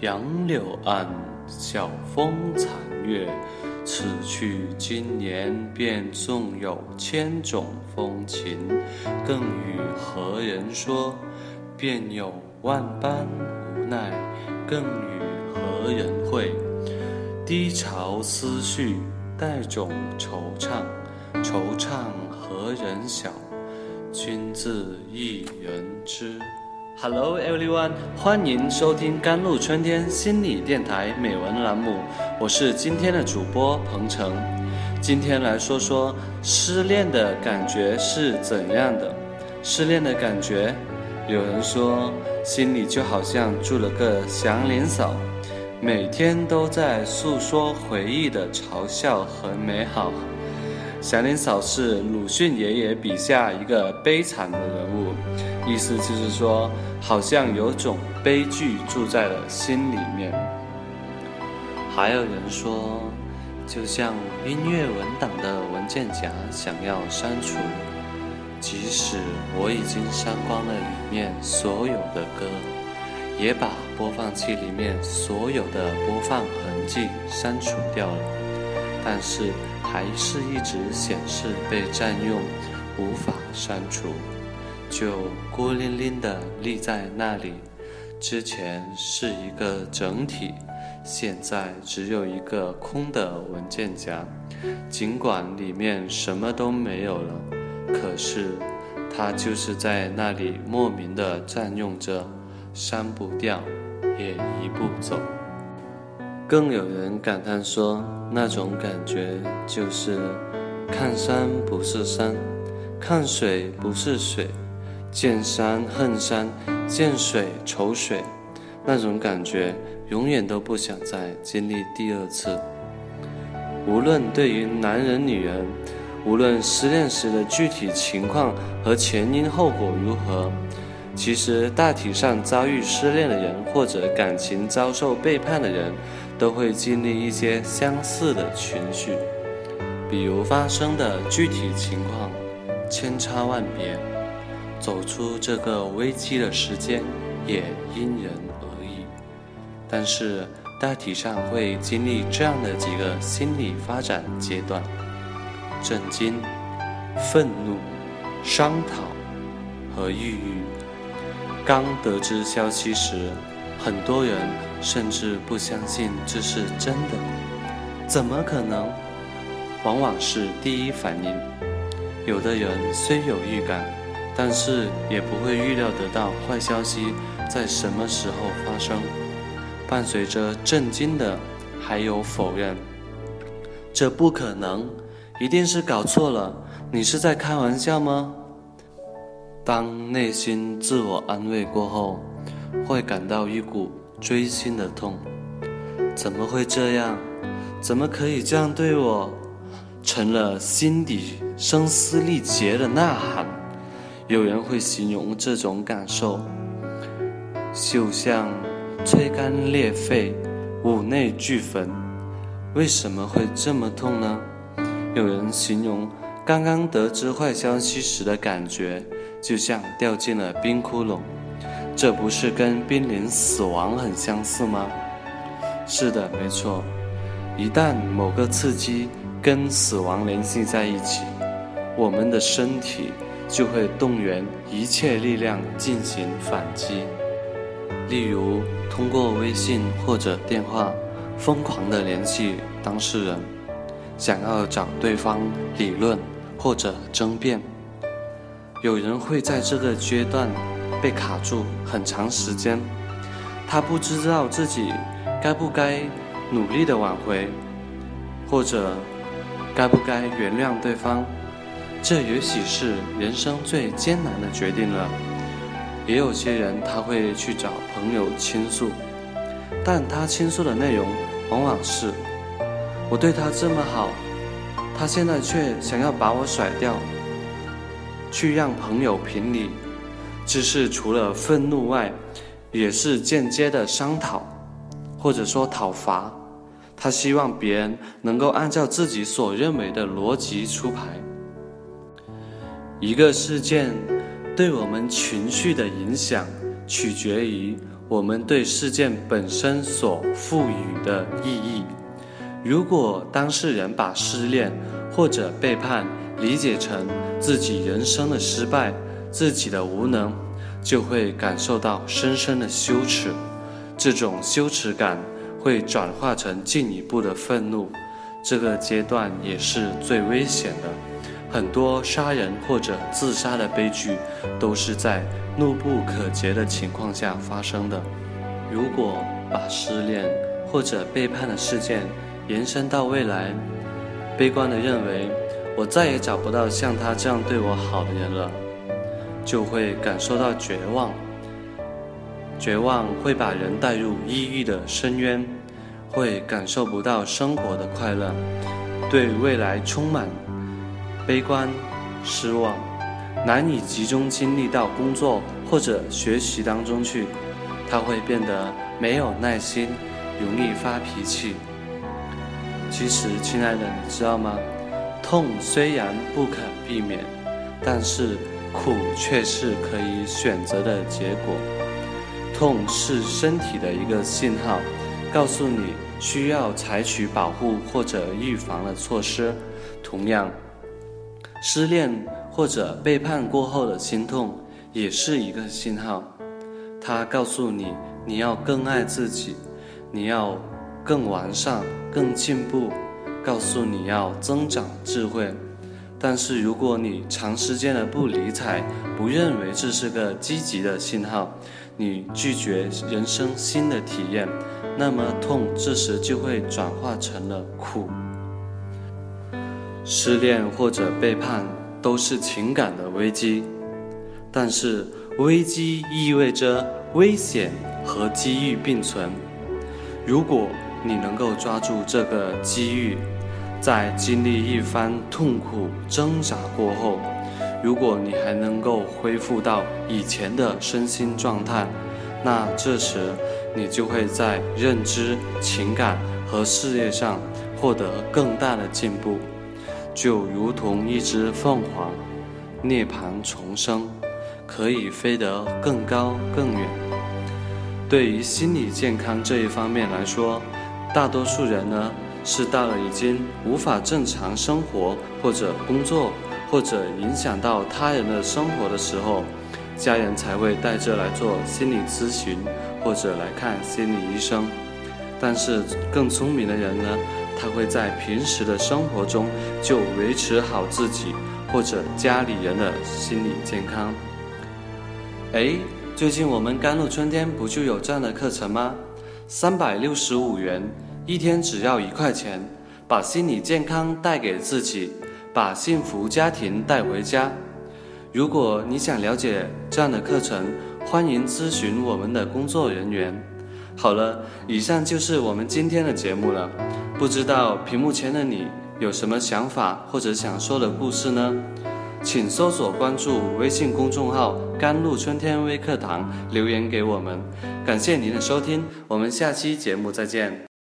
杨柳岸，晓风残月。此去经年，便纵有千种风情，更与何人说？便有万般无奈，更与何人会？低潮思绪，带种惆怅，惆怅何人晓？君自一人知。Hello everyone，欢迎收听甘露春天心理电台美文栏目，我是今天的主播彭程。今天来说说失恋的感觉是怎样的。失恋的感觉，有人说心里就好像住了个祥林嫂，每天都在诉说回忆的嘲笑和美好。祥林嫂是鲁迅爷爷笔下一个悲惨的人物，意思就是说，好像有种悲剧住在了心里面。还有人说，就像音乐文档的文件夹想要删除，即使我已经删光了里面所有的歌，也把播放器里面所有的播放痕迹删除掉了，但是。还是一直显示被占用，无法删除，就孤零零地立在那里。之前是一个整体，现在只有一个空的文件夹。尽管里面什么都没有了，可是它就是在那里莫名的占用着，删不掉，也移不走。更有人感叹说，那种感觉就是看山不是山，看水不是水，见山恨山，见水愁水，那种感觉永远都不想再经历第二次。无论对于男人女人，无论失恋时的具体情况和前因后果如何，其实大体上遭遇失恋的人或者感情遭受背叛的人。都会经历一些相似的情绪，比如发生的具体情况千差万别，走出这个危机的时间也因人而异。但是大体上会经历这样的几个心理发展阶段：震惊、愤怒、商讨和抑郁。刚得知消息时。很多人甚至不相信这是真的，怎么可能？往往是第一反应。有的人虽有预感，但是也不会预料得到坏消息在什么时候发生。伴随着震惊的，还有否认。这不可能，一定是搞错了。你是在开玩笑吗？当内心自我安慰过后。会感到一股锥心的痛，怎么会这样？怎么可以这样对我？成了心底声嘶力竭的呐喊。有人会形容这种感受，就像吹干裂肺，五内俱焚。为什么会这么痛呢？有人形容刚刚得知坏消息时的感觉，就像掉进了冰窟窿。这不是跟濒临死亡很相似吗？是的，没错。一旦某个刺激跟死亡联系在一起，我们的身体就会动员一切力量进行反击。例如，通过微信或者电话疯狂地联系当事人，想要找对方理论或者争辩。有人会在这个阶段。被卡住很长时间，他不知道自己该不该努力的挽回，或者该不该原谅对方。这也许是人生最艰难的决定了。也有些人他会去找朋友倾诉，但他倾诉的内容往往是：我对他这么好，他现在却想要把我甩掉，去让朋友评理。只是除了愤怒外，也是间接的商讨，或者说讨伐。他希望别人能够按照自己所认为的逻辑出牌。一个事件对我们情绪的影响，取决于我们对事件本身所赋予的意义。如果当事人把失恋或者背叛理解成自己人生的失败、自己的无能，就会感受到深深的羞耻。这种羞耻感会转化成进一步的愤怒。这个阶段也是最危险的，很多杀人或者自杀的悲剧都是在怒不可遏的情况下发生的。如果把失恋或者背叛的事件延伸到未来，悲观地认为我再也找不到像他这样对我好的人了，就会感受到绝望。绝望会把人带入抑郁的深渊。会感受不到生活的快乐，对未来充满悲观、失望，难以集中精力到工作或者学习当中去。他会变得没有耐心，容易发脾气。其实，亲爱的，你知道吗？痛虽然不可避免，但是苦却是可以选择的结果。痛是身体的一个信号，告诉你。需要采取保护或者预防的措施。同样，失恋或者背叛过后的心痛也是一个信号，它告诉你你要更爱自己，你要更完善、更进步，告诉你要增长智慧。但是如果你长时间的不理睬，不认为这是个积极的信号，你拒绝人生新的体验。那么痛，这时就会转化成了苦。失恋或者背叛都是情感的危机，但是危机意味着危险和机遇并存。如果你能够抓住这个机遇，在经历一番痛苦挣扎过后，如果你还能够恢复到以前的身心状态，那这时。你就会在认知、情感和事业上获得更大的进步，就如同一只凤凰涅槃重生，可以飞得更高更远。对于心理健康这一方面来说，大多数人呢是到了已经无法正常生活或者工作，或者影响到他人的生活的时候，家人才会带着来做心理咨询。或者来看心理医生，但是更聪明的人呢，他会在平时的生活中就维持好自己或者家里人的心理健康。哎，最近我们甘露春天不就有这样的课程吗？三百六十五元一天，只要一块钱，把心理健康带给自己，把幸福家庭带回家。如果你想了解这样的课程，欢迎咨询我们的工作人员。好了，以上就是我们今天的节目了。不知道屏幕前的你有什么想法或者想说的故事呢？请搜索关注微信公众号“甘露春天微课堂”，留言给我们。感谢您的收听，我们下期节目再见。